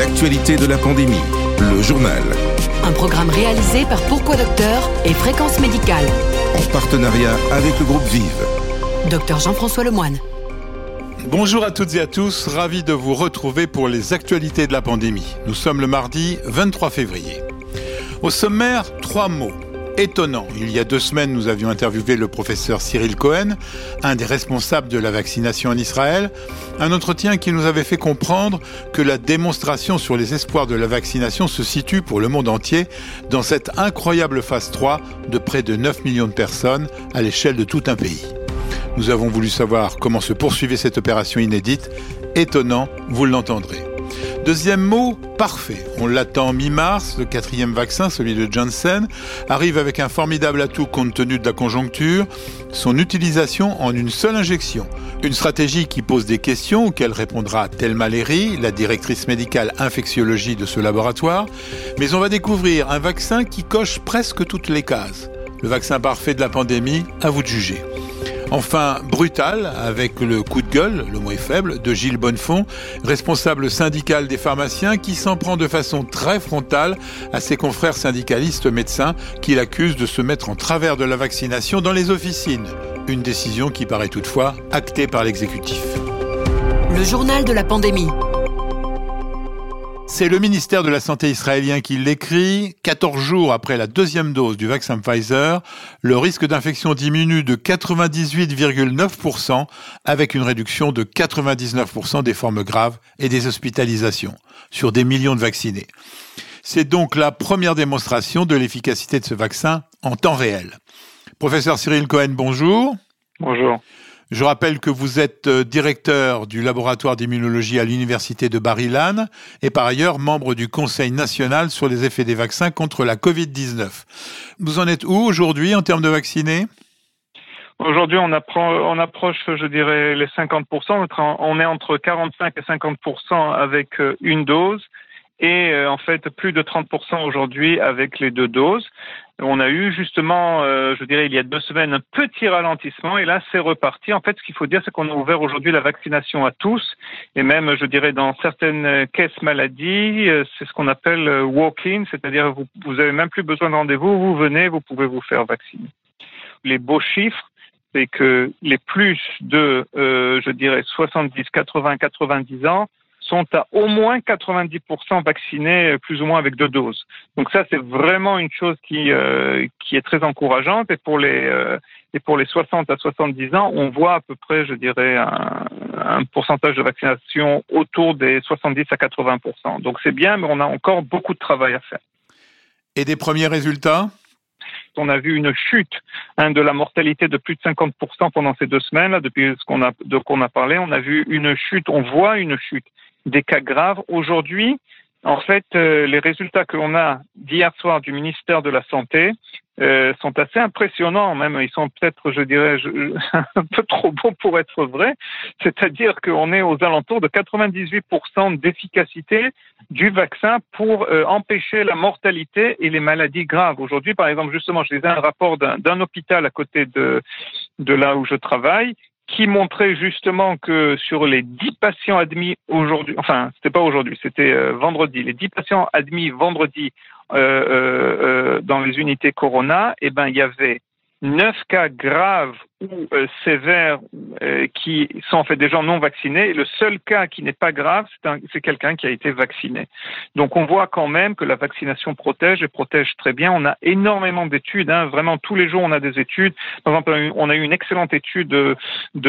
l'actualité de la pandémie, le journal. Un programme réalisé par Pourquoi Docteur et Fréquence Médicale. En partenariat avec le groupe Vive. Docteur Jean-François Lemoine. Bonjour à toutes et à tous, ravi de vous retrouver pour les actualités de la pandémie. Nous sommes le mardi 23 février. Au sommaire, trois mots étonnant. Il y a deux semaines, nous avions interviewé le professeur Cyril Cohen, un des responsables de la vaccination en Israël, un entretien qui nous avait fait comprendre que la démonstration sur les espoirs de la vaccination se situe pour le monde entier dans cette incroyable phase 3 de près de 9 millions de personnes à l'échelle de tout un pays. Nous avons voulu savoir comment se poursuivait cette opération inédite. Étonnant, vous l'entendrez. Deuxième mot, parfait. On l'attend mi-mars, le quatrième vaccin, celui de Johnson, arrive avec un formidable atout compte tenu de la conjoncture, son utilisation en une seule injection. Une stratégie qui pose des questions auxquelles répondra Thelma Léry, la directrice médicale infectiologie de ce laboratoire, mais on va découvrir un vaccin qui coche presque toutes les cases. Le vaccin parfait de la pandémie, à vous de juger. Enfin, brutal, avec le coup de gueule, le mot est faible, de Gilles Bonnefond, responsable syndical des pharmaciens, qui s'en prend de façon très frontale à ses confrères syndicalistes médecins qui l'accusent de se mettre en travers de la vaccination dans les officines. Une décision qui paraît toutefois actée par l'exécutif. Le journal de la pandémie. C'est le ministère de la Santé israélien qui l'écrit. 14 jours après la deuxième dose du vaccin Pfizer, le risque d'infection diminue de 98,9% avec une réduction de 99% des formes graves et des hospitalisations sur des millions de vaccinés. C'est donc la première démonstration de l'efficacité de ce vaccin en temps réel. Professeur Cyril Cohen, bonjour. Bonjour. Je rappelle que vous êtes euh, directeur du laboratoire d'immunologie à l'université de Bar-Ilan et par ailleurs membre du Conseil national sur les effets des vaccins contre la Covid-19. Vous en êtes où aujourd'hui en termes de vaccinés? Aujourd'hui, on, on, approche, je dirais, les 50%. On est entre 45 et 50% avec euh, une dose et euh, en fait plus de 30% aujourd'hui avec les deux doses. On a eu justement, euh, je dirais, il y a deux semaines, un petit ralentissement et là, c'est reparti. En fait, ce qu'il faut dire, c'est qu'on a ouvert aujourd'hui la vaccination à tous et même, je dirais, dans certaines caisses maladies, euh, c'est ce qu'on appelle walk-in, c'est-à-dire vous, vous avez même plus besoin de rendez-vous, vous venez, vous pouvez vous faire vacciner. Les beaux chiffres, c'est que les plus de, je dirais, 70, 80, 90 ans, sont à au moins 90% vaccinés plus ou moins avec deux doses. Donc ça, c'est vraiment une chose qui, euh, qui est très encourageante. Et pour, les, euh, et pour les 60 à 70 ans, on voit à peu près, je dirais, un, un pourcentage de vaccination autour des 70 à 80%. Donc c'est bien, mais on a encore beaucoup de travail à faire. Et des premiers résultats? On a vu une chute hein, de la mortalité de plus de 50% pendant ces deux semaines, là, depuis ce qu'on a, de quoi on a parlé. On a vu une chute, on voit une chute des cas graves. Aujourd'hui, en fait, euh, les résultats que l'on a d'hier soir du ministère de la Santé euh, sont assez impressionnants, même ils sont peut-être, je dirais, un peu trop bons pour être vrais. C'est-à-dire qu'on est aux alentours de 98% d'efficacité du vaccin pour euh, empêcher la mortalité et les maladies graves. Aujourd'hui, par exemple, justement, je lisais un rapport d'un hôpital à côté de, de là où je travaille qui montrait justement que sur les 10 patients admis aujourd'hui, enfin, c'était pas aujourd'hui, c'était euh, vendredi, les 10 patients admis vendredi euh, euh, dans les unités Corona, eh ben, il y avait 9 cas graves ou euh, sévères euh, qui sont en fait des gens non vaccinés. le seul cas qui n'est pas grave, c'est quelqu'un qui a été vacciné. Donc on voit quand même que la vaccination protège et protège très bien. On a énormément d'études, hein. vraiment tous les jours on a des études. Par exemple, on a eu une excellente étude de,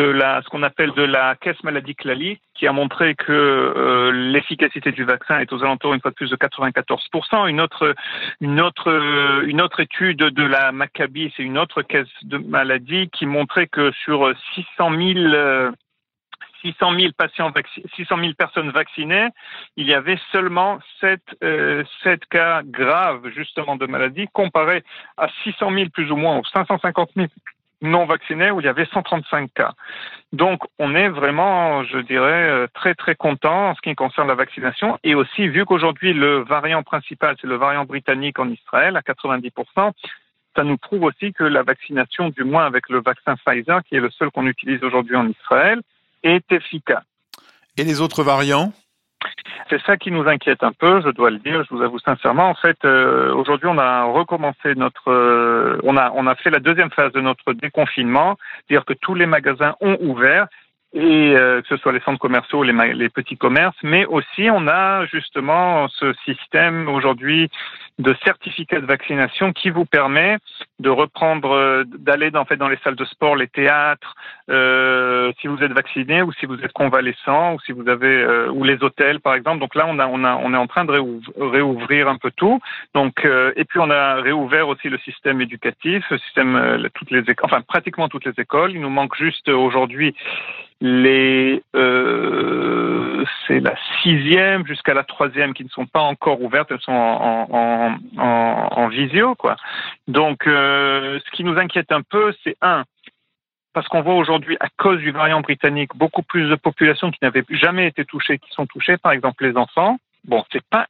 la, ce qu'on appelle de la caisse maladie Clali, qui a montré que euh, l'efficacité du vaccin est aux alentours une fois de plus de 94%. Une autre, une autre, une autre étude de la Maccabi, c'est une autre caisse de maladie qui montre montré que sur 600 000 600 000 patients 600 000 personnes vaccinées, il y avait seulement 7, 7 euh, cas graves justement de maladie comparé à 600 000 plus ou moins ou 550 000 non vaccinés où il y avait 135 cas. Donc on est vraiment, je dirais, euh, très très content en ce qui concerne la vaccination et aussi vu qu'aujourd'hui le variant principal c'est le variant britannique en Israël à 90 ça nous prouve aussi que la vaccination, du moins avec le vaccin Pfizer, qui est le seul qu'on utilise aujourd'hui en Israël, est efficace. Et les autres variants? C'est ça qui nous inquiète un peu, je dois le dire, je vous avoue sincèrement. En fait, euh, aujourd'hui, on a recommencé notre, euh, on a, on a fait la deuxième phase de notre déconfinement, c'est-à-dire que tous les magasins ont ouvert et euh, que ce soit les centres commerciaux, les, les petits commerces, mais aussi on a justement ce système aujourd'hui de certificat de vaccination qui vous permet de reprendre, euh, d'aller en fait dans les salles de sport, les théâtres, euh, si vous êtes vacciné ou si vous êtes convalescent ou si vous avez euh, ou les hôtels par exemple. Donc là on a on a on est en train de réouvrir un peu tout. Donc euh, et puis on a réouvert aussi le système éducatif, le système toutes les enfin pratiquement toutes les écoles. Il nous manque juste aujourd'hui les euh, c'est la sixième jusqu'à la troisième qui ne sont pas encore ouvertes, elles sont en, en, en, en visio quoi. Donc euh, ce qui nous inquiète un peu, c'est un parce qu'on voit aujourd'hui, à cause du variant britannique, beaucoup plus de populations qui n'avaient jamais été touchées, qui sont touchées, par exemple les enfants. Bon, c'est pas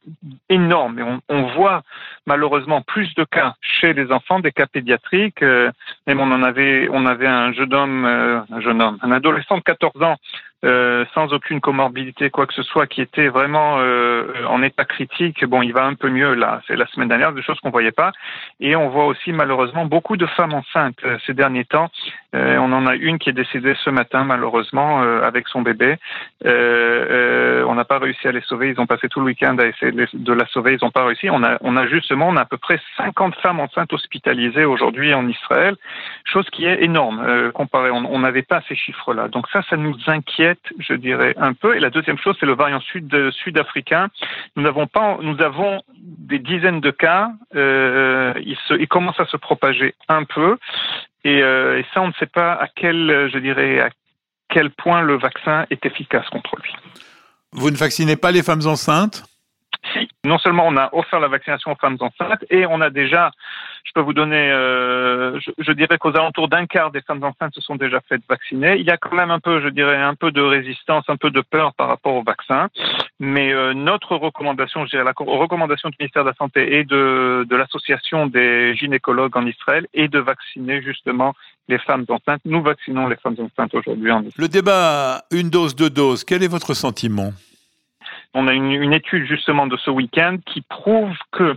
énorme, mais on, on, voit malheureusement plus de cas chez les enfants, des cas pédiatriques. Euh, même on en avait, on avait un jeune homme, euh, un jeune homme, un adolescent de 14 ans euh, sans aucune comorbidité, quoi que ce soit, qui était vraiment euh, en état critique. Bon, il va un peu mieux là. C'est la semaine dernière, des choses qu'on voyait pas. Et on voit aussi malheureusement beaucoup de femmes enceintes euh, ces derniers temps. on en a une qui est décédée ce matin malheureusement avec son bébé. on n'a pas réussi à les sauver. Ils ont passé tout le week-end à essayer de la sauver. Ils n'ont pas réussi. On a, justement, on a à peu près 50 femmes enceintes hospitalisées aujourd'hui en Israël, chose qui est énorme comparé. On n'avait pas ces chiffres-là. Donc ça, ça nous inquiète je dirais un peu. Et la deuxième chose, c'est le variant sud sud-africain. Nous n'avons pas, nous avons des dizaines de cas. Euh, il, commence à se propager un peu, et, euh, et ça, on ne sait pas à quel, je dirais, à quel point le vaccin est efficace contre lui. Vous ne vaccinez pas les femmes enceintes? Non seulement on a offert la vaccination aux femmes enceintes, et on a déjà, je peux vous donner, euh, je, dirais qu'aux alentours d'un quart des femmes enceintes se sont déjà faites vacciner. Il y a quand même un peu, je dirais, un peu de résistance, un peu de peur par rapport au vaccin, mais euh, notre recommandation, je dirais la recommandation du ministère de la Santé et de l'association des gynécologues en Israël est de vacciner justement les femmes enceintes. Nous vaccinons les femmes enceintes aujourd'hui en Israël. Le débat une dose, deux doses, quel est votre sentiment? On a une, étude justement de ce week-end qui prouve que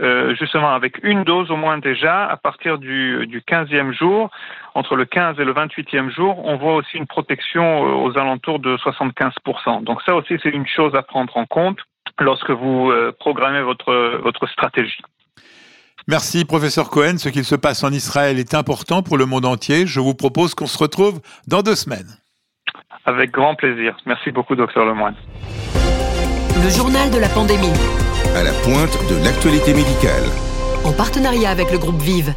euh, justement avec une dose au moins déjà, à partir du, du 15e jour, entre le 15 et le 28e jour, on voit aussi une protection euh, aux alentours de 75%. Donc ça aussi, c'est une chose à prendre en compte lorsque vous euh, programmez votre, votre stratégie. Merci, professeur Cohen. Ce qu'il se passe en Israël est important pour le monde entier. Je vous propose qu'on se retrouve dans deux semaines. Avec grand plaisir. Merci beaucoup, docteur Lemoine le journal de la pandémie. À la pointe de l'actualité médicale. En partenariat avec le groupe Vive.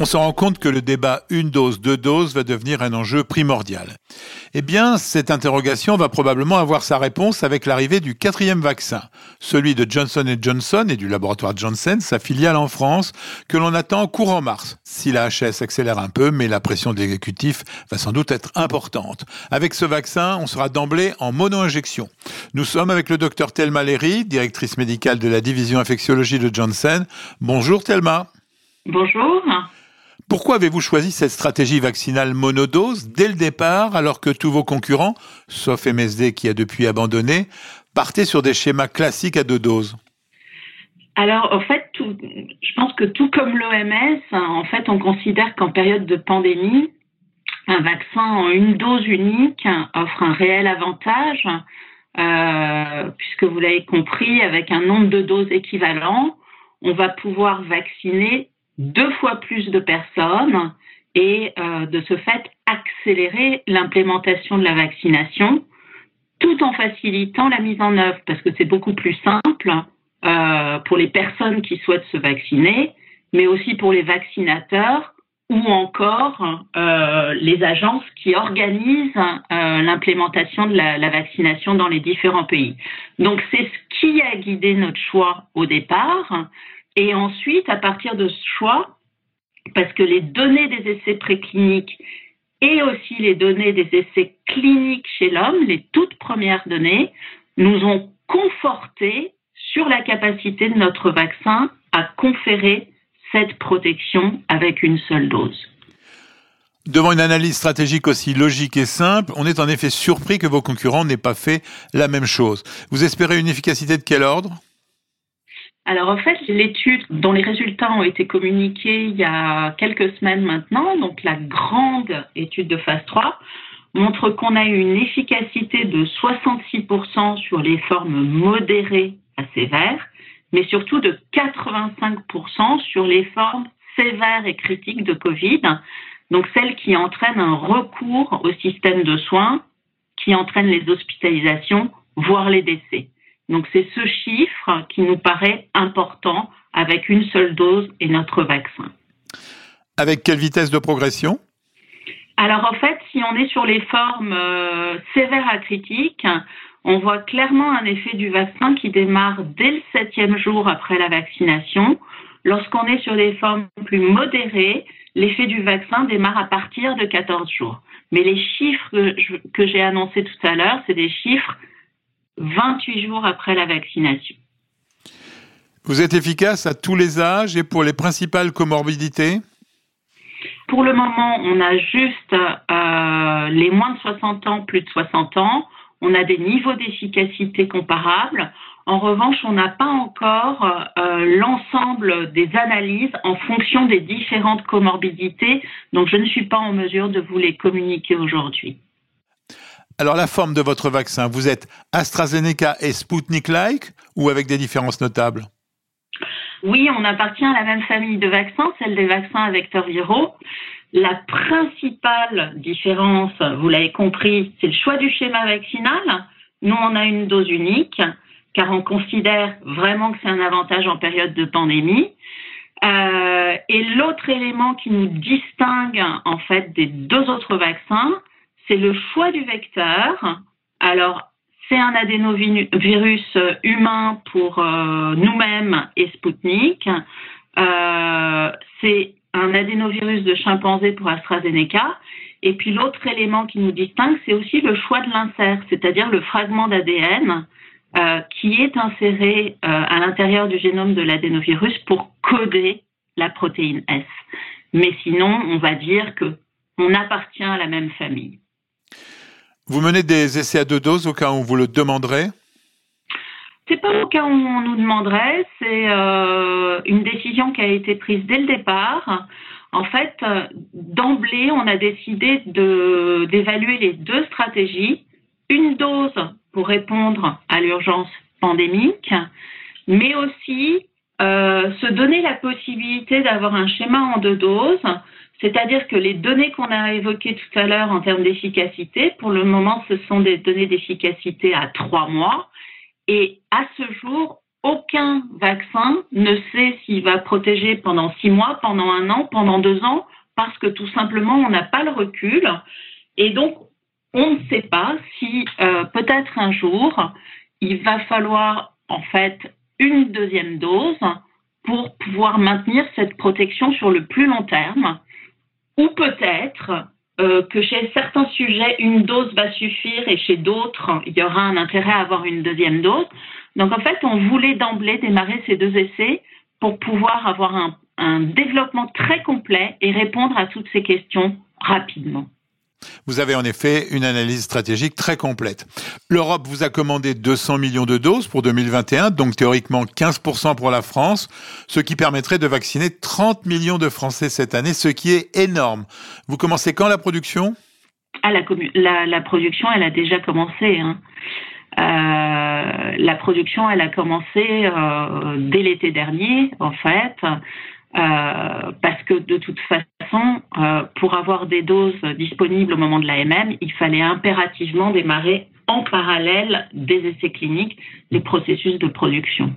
On se rend compte que le débat une dose, deux doses va devenir un enjeu primordial. Eh bien, cette interrogation va probablement avoir sa réponse avec l'arrivée du quatrième vaccin, celui de Johnson Johnson et du laboratoire Johnson, sa filiale en France, que l'on attend courant mars. Si la HS accélère un peu, mais la pression de l'exécutif va sans doute être importante. Avec ce vaccin, on sera d'emblée en mono-injection. Nous sommes avec le docteur Thelma Léry, directrice médicale de la division infectiologie de Johnson. Bonjour Thelma. Bonjour. Pourquoi avez-vous choisi cette stratégie vaccinale monodose dès le départ, alors que tous vos concurrents, sauf MSD qui a depuis abandonné, partaient sur des schémas classiques à deux doses? Alors, en fait, je pense que tout comme l'OMS, en fait, on considère qu'en période de pandémie, un vaccin en une dose unique offre un réel avantage, euh, puisque vous l'avez compris, avec un nombre de doses équivalent, on va pouvoir vacciner deux fois plus de personnes et euh, de ce fait accélérer l'implémentation de la vaccination tout en facilitant la mise en œuvre parce que c'est beaucoup plus simple euh, pour les personnes qui souhaitent se vacciner, mais aussi pour les vaccinateurs ou encore euh, les agences qui organisent l'implémentation de la, vaccination dans les différents pays. Donc c'est ce qui a guidé notre choix au départ. Et ensuite, à partir de ce choix, parce que les données des essais précliniques et aussi les données des essais cliniques chez l'homme, les toutes premières données, nous ont conforté sur la capacité de notre vaccin à conférer cette protection avec une seule dose. Devant une analyse stratégique aussi logique et simple, on est en effet surpris que vos concurrents n'aient pas fait la même chose. Vous espérez une efficacité de quel ordre? Alors en fait, l'étude dont les résultats ont été communiqués il y a quelques semaines maintenant, donc la grande étude de phase 3, montre qu'on a eu une efficacité de 66% sur les formes modérées à sévères, mais surtout de 85% sur les formes sévères et critiques de Covid, donc celles qui entraînent un recours au système de soins, qui entraînent les hospitalisations, voire les décès. Donc c'est ce chiffre qui nous paraît important avec une seule dose et notre vaccin. Avec quelle vitesse de progression? Alors en fait, si on est sur les formes euh, sévères à critiques, on voit clairement un effet du vaccin qui démarre dès le septième jour après la vaccination. Lorsqu'on est sur des formes plus modérées, l'effet du vaccin démarre à partir de 14 jours. Mais les chiffres que j'ai annoncés tout à l'heure, c'est des chiffres 28 jours après la vaccination. Vous êtes efficace à tous les âges et pour les principales comorbidités? Pour le moment, on a juste euh, les moins de 60 ans, plus de 60 ans. On a des niveaux d'efficacité comparables. En revanche, on n'a pas encore euh, l'ensemble des analyses en fonction des différentes comorbidités, donc je ne suis pas en mesure de vous les communiquer aujourd'hui. Alors la forme de votre vaccin, vous êtes AstraZeneca et Sputnik-like ou avec des différences notables? Oui, on appartient à la même famille de vaccins, celle des vaccins à vecteurs viraux. La principale différence, vous l'avez compris, c'est le choix du schéma vaccinal. Nous, on a une dose unique, car on considère vraiment que c'est un avantage en période de pandémie. Euh, et l'autre élément qui nous distingue en fait des deux autres vaccins, c'est le choix du vecteur. Alors, c'est un adénovirus humain pour euh, nous-mêmes et Sputnik. Euh, c'est un adénovirus de chimpanzé pour AstraZeneca. Et puis l'autre élément qui nous distingue, c'est aussi le choix de l'insert, c'est-à-dire le fragment d'ADN euh, qui est inséré à l'intérieur du génome de l'adénovirus pour coder la protéine S. Mais sinon, on va dire que on appartient à la même famille. Vous menez des essais à deux doses au cas où vous le demanderez? C'est pas au cas où on nous demanderait, c'est euh, une décision qui a été prise dès le départ. En fait, d'emblée, on a décidé d'évaluer les deux stratégies. Une dose pour répondre à l'urgence pandémique, mais aussi euh, se donner la possibilité d'avoir un schéma en deux doses c'est-à-dire que les données qu'on a évoquées tout à l'heure en termes d'efficacité, pour le moment, ce sont des données d'efficacité à trois mois. Et à ce jour, aucun vaccin ne sait s'il va protéger pendant six mois, pendant un an, pendant deux ans, parce que tout simplement, on n'a pas le recul. Et donc, on ne sait pas si euh, peut-être un jour, il va falloir en fait une deuxième dose pour pouvoir maintenir cette protection sur le plus long terme. Ou peut-être euh, que chez certains sujets, une dose va suffire et chez d'autres, il y aura un intérêt à avoir une deuxième dose. Donc en fait, on voulait d'emblée démarrer ces deux essais pour pouvoir avoir un, un développement très complet et répondre à toutes ces questions rapidement. Vous avez en effet une analyse stratégique très complète. L'Europe vous a commandé 200 millions de doses pour 2021, donc théoriquement 15% pour la France, ce qui permettrait de vacciner 30 millions de Français cette année, ce qui est énorme. Vous commencez quand la production? Ah, la, production, elle a déjà commencé. Hein. Euh, la production, elle a commencé euh, dès l'été dernier, en fait. Euh, parce que de toute façon, euh, pour avoir des doses disponibles au moment de l'AMM, il fallait impérativement démarrer en parallèle des essais cliniques les processus de production.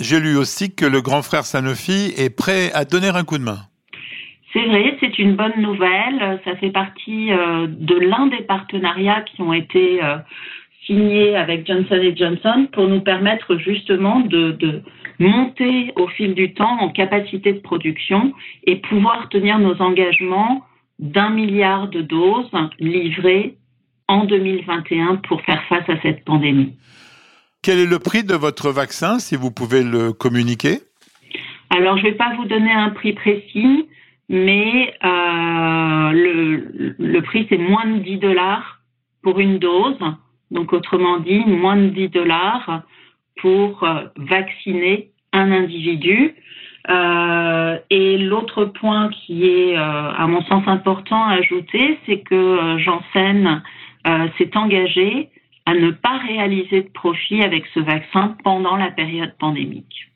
J'ai lu aussi que le grand frère Sanofi est prêt à donner un coup de main. C'est vrai, c'est une bonne nouvelle. Ça fait partie euh, de l'un des partenariats qui ont été signés avec Johnson Johnson pour nous permettre justement de, de monter au fil du temps en capacité de production et pouvoir tenir nos engagements d'un milliard de doses livrées en 2021 pour faire face à cette pandémie. Quel est le prix de votre vaccin, si vous pouvez le communiquer? Alors, je ne vais pas vous donner un prix précis, mais euh, le, le prix c'est moins de 10 dollars pour une dose. Donc autrement dit, moins de 10 dollars pour euh, vacciner un individu. Euh, et l'autre point qui est, euh, à mon sens, important à ajouter, c'est que euh, Janssen s'est engagé à ne pas réaliser de profit avec ce vaccin pendant la période pandémique.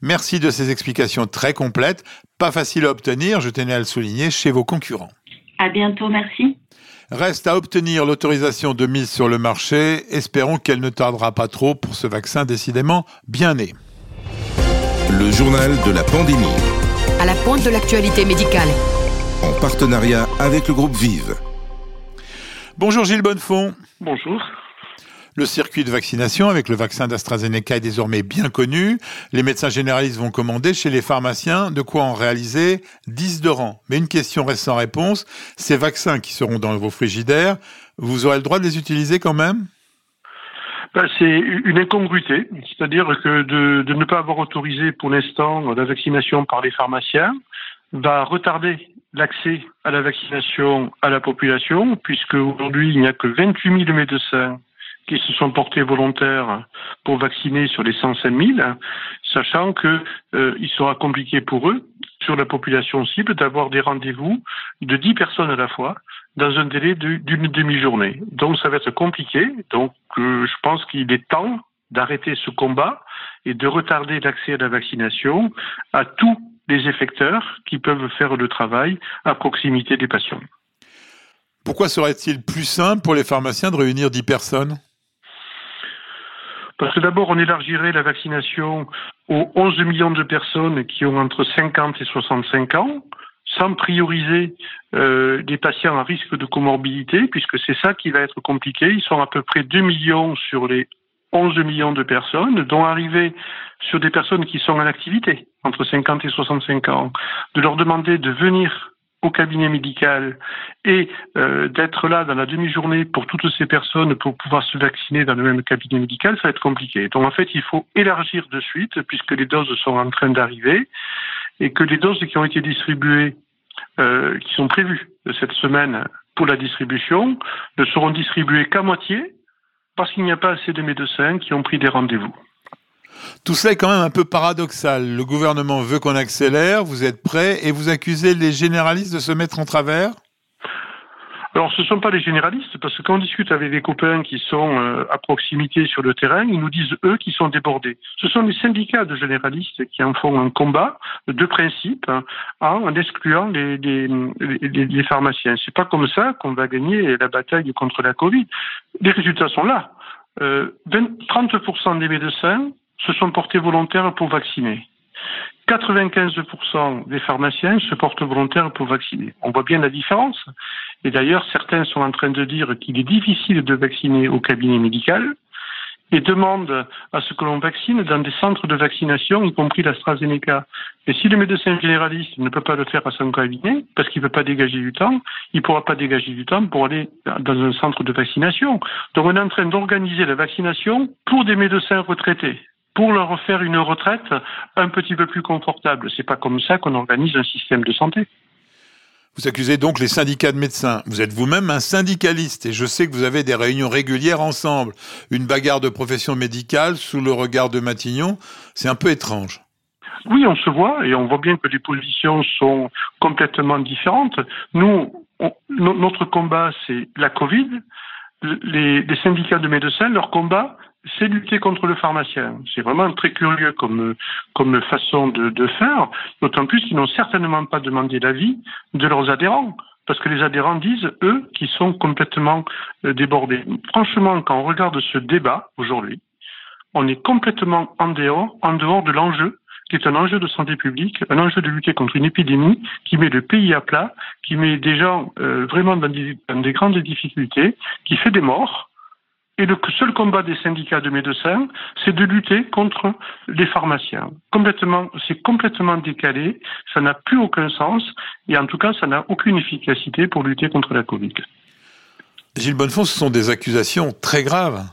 Merci de ces explications très complètes, pas faciles à obtenir, je tenais à le souligner, chez vos concurrents. À bientôt, merci. Reste à obtenir l'autorisation de mise sur le marché. Espérons qu'elle ne tardera pas trop pour ce vaccin décidément bien né. Le journal de la pandémie. À la pointe de l'actualité médicale. En partenariat avec le groupe Vive. Bonjour Gilles Bonnefond. Bonjour. Le circuit de vaccination avec le vaccin d'AstraZeneca est désormais bien connu. Les médecins généralistes vont commander chez les pharmaciens de quoi en réaliser 10 de rang. Mais une question reste sans réponse. Ces vaccins qui seront dans vos frigidaires, vous aurez le droit de les utiliser quand même? Ben, c'est une incongruité, c'est-à-dire que de, de, ne pas avoir autorisé pour l'instant la vaccination par les pharmaciens va retarder l'accès à la vaccination à la population, puisque aujourd'hui il n'y a que 28 000 médecins qui se sont portés volontaires pour vacciner sur les 105 000, sachant que euh, il sera compliqué pour eux, sur la population cible, d'avoir des rendez-vous de 10 personnes à la fois dans un délai d'une demi-journée. Donc ça va être compliqué. Donc euh, je pense qu'il est temps d'arrêter ce combat et de retarder l'accès à la vaccination à tous les effecteurs qui peuvent faire le travail à proximité des patients. Pourquoi serait-il plus simple pour les pharmaciens de réunir 10 personnes? Parce que d'abord, on élargirait la vaccination aux 11 millions de personnes qui ont entre 50 et 65 ans, sans prioriser euh, des patients à risque de comorbidité, puisque c'est ça qui va être compliqué. Ils sont à peu près 2 millions sur les 11 millions de personnes, dont arriver sur des personnes qui sont en activité, entre 50 et 65 ans, de leur demander de venir au cabinet médical et euh, d'être là dans la demi-journée pour toutes ces personnes pour pouvoir se vacciner dans le même cabinet médical, ça va être compliqué. Donc en fait, il faut élargir de suite puisque les doses sont en train d'arriver et que les doses qui ont été distribuées, euh, qui sont prévues cette semaine pour la distribution, ne seront distribuées qu'à moitié parce qu'il n'y a pas assez de médecins qui ont pris des rendez-vous. Tout cela est quand même un peu paradoxal. Le gouvernement veut qu'on accélère, vous êtes prêts et vous accusez les généralistes de se mettre en travers? Alors, ce ne sont pas les généralistes, parce que quand on discute avec des copains qui sont euh, à proximité sur le terrain, ils nous disent, eux, qu'ils sont débordés. Ce sont les syndicats de généralistes qui en font un combat de principe hein, en excluant les, les, les, les pharmaciens. C'est pas comme ça qu'on va gagner la bataille contre la Covid. Les résultats sont là. Euh, 20, 30% des médecins se sont portés volontaires pour vacciner. 95% des pharmaciens se portent volontaires pour vacciner. On voit bien la différence. Et d'ailleurs, certains sont en train de dire qu'il est difficile de vacciner au cabinet médical et demandent à ce que l'on vaccine dans des centres de vaccination, y compris l'AstraZeneca. Et si le médecin généraliste ne peut pas le faire à son cabinet, parce qu'il ne peut pas dégager du temps, il ne pourra pas dégager du temps pour aller dans un centre de vaccination. Donc on est en train d'organiser la vaccination pour des médecins retraités pour leur faire une retraite un petit peu plus confortable. C'est pas comme ça qu'on organise un système de santé. Vous accusez donc les syndicats de médecins. Vous êtes vous-même un syndicaliste et je sais que vous avez des réunions régulières ensemble. Une bagarre de profession médicale sous le regard de Matignon, c'est un peu étrange. Oui, on se voit et on voit bien que les positions sont complètement différentes. Nous, notre combat, c'est la Covid. Les, les syndicats de médecins, leur combat, c'est lutter contre le pharmacien. C'est vraiment très curieux comme, comme façon de, de faire, d'autant plus qu'ils n'ont certainement pas demandé l'avis de leurs adhérents. Parce que les adhérents disent, eux, qu'ils sont complètement euh, débordés. Franchement, quand on regarde ce débat aujourd'hui, on est complètement en dehors, en dehors de l'enjeu qui est un enjeu de santé publique, un enjeu de lutter contre une épidémie qui met le pays à plat, qui met des gens euh, vraiment dans des, dans des grandes difficultés, qui fait des morts, et le seul combat des syndicats de médecins, c'est de lutter contre les pharmaciens. Complètement, c'est complètement décalé, ça n'a plus aucun sens, et en tout cas, ça n'a aucune efficacité pour lutter contre la Covid. Gilles Bonnefond, ce sont des accusations très graves.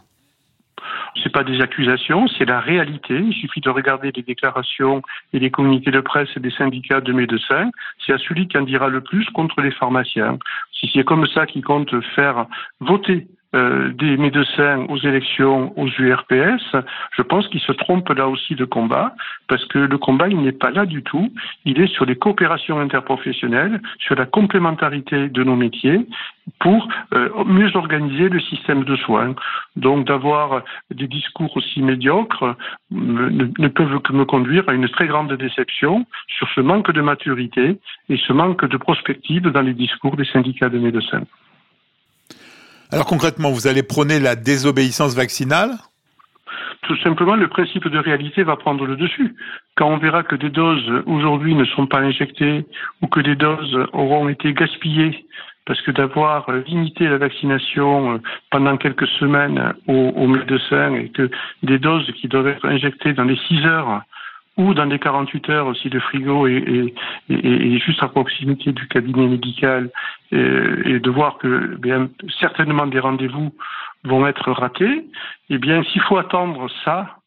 C'est pas des accusations, c'est la réalité. Il suffit de regarder les déclarations et les communiqués de presse des syndicats de médecins. C'est à celui qui en dira le plus contre les pharmaciens. Si c'est comme ça qu'ils comptent faire voter euh, des médecins aux élections aux URPS, je pense qu'ils se trompent là aussi de combat, parce que le combat, il n'est pas là du tout. Il est sur les coopérations interprofessionnelles, sur la complémentarité de nos métiers pour euh, mieux organiser le système de soins. Donc d'avoir des discours aussi médiocres ne, ne, peuvent que me conduire à une très grande déception sur ce manque de maturité et ce manque de prospective dans les discours des syndicats de médecins. Alors concrètement, vous allez prôner la désobéissance vaccinale tout simplement, le principe de réalité va prendre le dessus. Quand on verra que des doses aujourd'hui ne sont pas injectées ou que des doses auront été gaspillées parce que d'avoir limité la vaccination euh, pendant quelques semaines aux, médecins et que des doses qui doivent être injectées dans les 6 heures ou dans les 48 heures aussi de frigo et, juste à proximité du cabinet médical et, de voir que certainement des rendez-vous vont être ratés, eh bien s'il faut attendre ça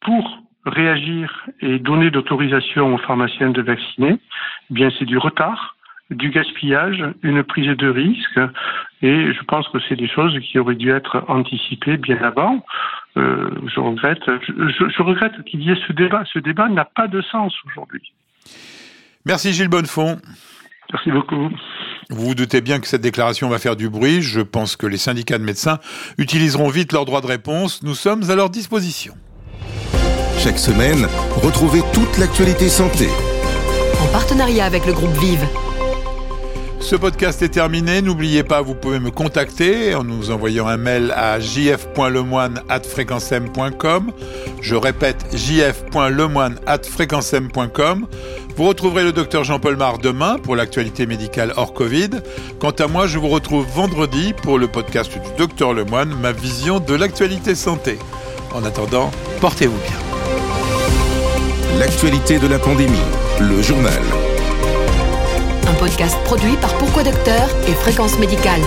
pour réagir et donner l'autorisation aux pharmaciens de vacciner, eh bien c'est du retard, du gaspillage, une prise de risque, et je pense que c'est des choses qui auraient dû être anticipées bien avant. Euh, je regrette, je, regrette qu'il y ait ce débat. Ce débat n'a pas de sens aujourd'hui. Merci Gilles Bonnefond. Merci beaucoup. Vous vous doutez bien que cette déclaration va faire du bruit. Je pense que les syndicats de médecins utiliseront vite leur droit de réponse. Nous sommes à leur disposition. Chaque semaine, retrouvez toute l'actualité santé. En partenariat avec le groupe Vive. Ce podcast est terminé. N'oubliez pas, vous pouvez me contacter en nous envoyant un mail à jf.lemoine.fréquencem.com. Je répète, jf.lemoine.fréquencem.com. Vous retrouverez le docteur Jean-Paul Mar demain pour l'actualité médicale hors Covid. Quant à moi, je vous retrouve vendredi pour le podcast du docteur Lemoine, ma vision de l'actualité santé. En attendant, portez-vous bien. L'actualité de la pandémie, le journal podcast produit par Pourquoi Docteur et Fréquence Médicale.